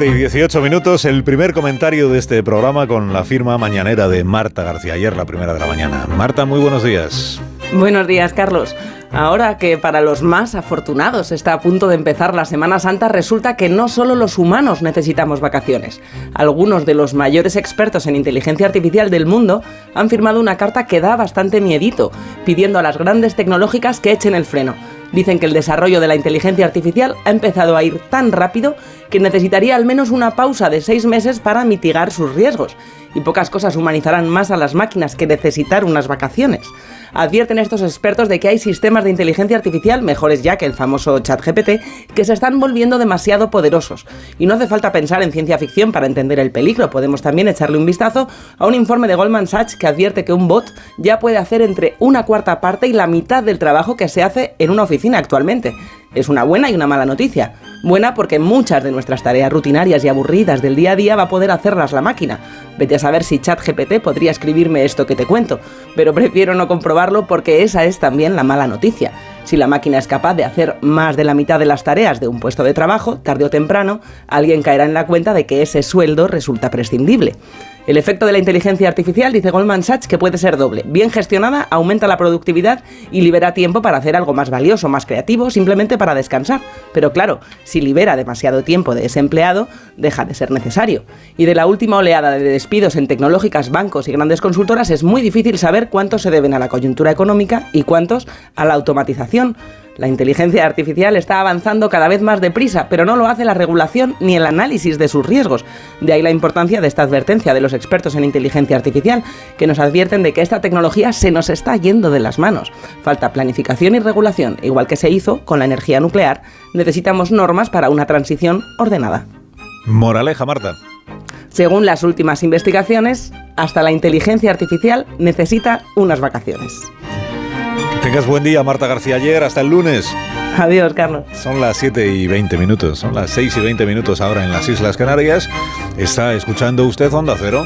7 y 18 minutos, el primer comentario de este programa con la firma mañanera de Marta García, ayer la primera de la mañana. Marta, muy buenos días. Buenos días, Carlos. Ahora que para los más afortunados está a punto de empezar la Semana Santa, resulta que no solo los humanos necesitamos vacaciones. Algunos de los mayores expertos en inteligencia artificial del mundo han firmado una carta que da bastante miedito, pidiendo a las grandes tecnológicas que echen el freno. Dicen que el desarrollo de la inteligencia artificial ha empezado a ir tan rápido que necesitaría al menos una pausa de seis meses para mitigar sus riesgos. Y pocas cosas humanizarán más a las máquinas que necesitar unas vacaciones. Advierten estos expertos de que hay sistemas de inteligencia artificial, mejores ya que el famoso ChatGPT, que se están volviendo demasiado poderosos. Y no hace falta pensar en ciencia ficción para entender el peligro. Podemos también echarle un vistazo a un informe de Goldman Sachs que advierte que un bot ya puede hacer entre una cuarta parte y la mitad del trabajo que se hace en una oficina actualmente. Es una buena y una mala noticia. Buena porque muchas de nuestras tareas rutinarias y aburridas del día a día va a poder hacerlas la máquina. Vete a saber si ChatGPT podría escribirme esto que te cuento, pero prefiero no comprobarlo porque esa es también la mala noticia. Si la máquina es capaz de hacer más de la mitad de las tareas de un puesto de trabajo, tarde o temprano, alguien caerá en la cuenta de que ese sueldo resulta prescindible. El efecto de la inteligencia artificial, dice Goldman Sachs, que puede ser doble. Bien gestionada, aumenta la productividad y libera tiempo para hacer algo más valioso, más creativo, simplemente para descansar. Pero claro, si libera demasiado tiempo de ese empleado, deja de ser necesario. Y de la última oleada de despidos en tecnológicas, bancos y grandes consultoras es muy difícil saber cuántos se deben a la coyuntura económica y cuántos a la automatización. La inteligencia artificial está avanzando cada vez más deprisa, pero no lo hace la regulación ni el análisis de sus riesgos. De ahí la importancia de esta advertencia de los expertos en inteligencia artificial, que nos advierten de que esta tecnología se nos está yendo de las manos. Falta planificación y regulación, igual que se hizo con la energía nuclear. Necesitamos normas para una transición ordenada. Moraleja, Marta. Según las últimas investigaciones, hasta la inteligencia artificial necesita unas vacaciones. Tengas buen día, Marta García Ayer. Hasta el lunes. Adiós, Carlos. Son las 7 y 20 minutos. Son las 6 y 20 minutos ahora en las Islas Canarias. Está escuchando usted Onda Cero.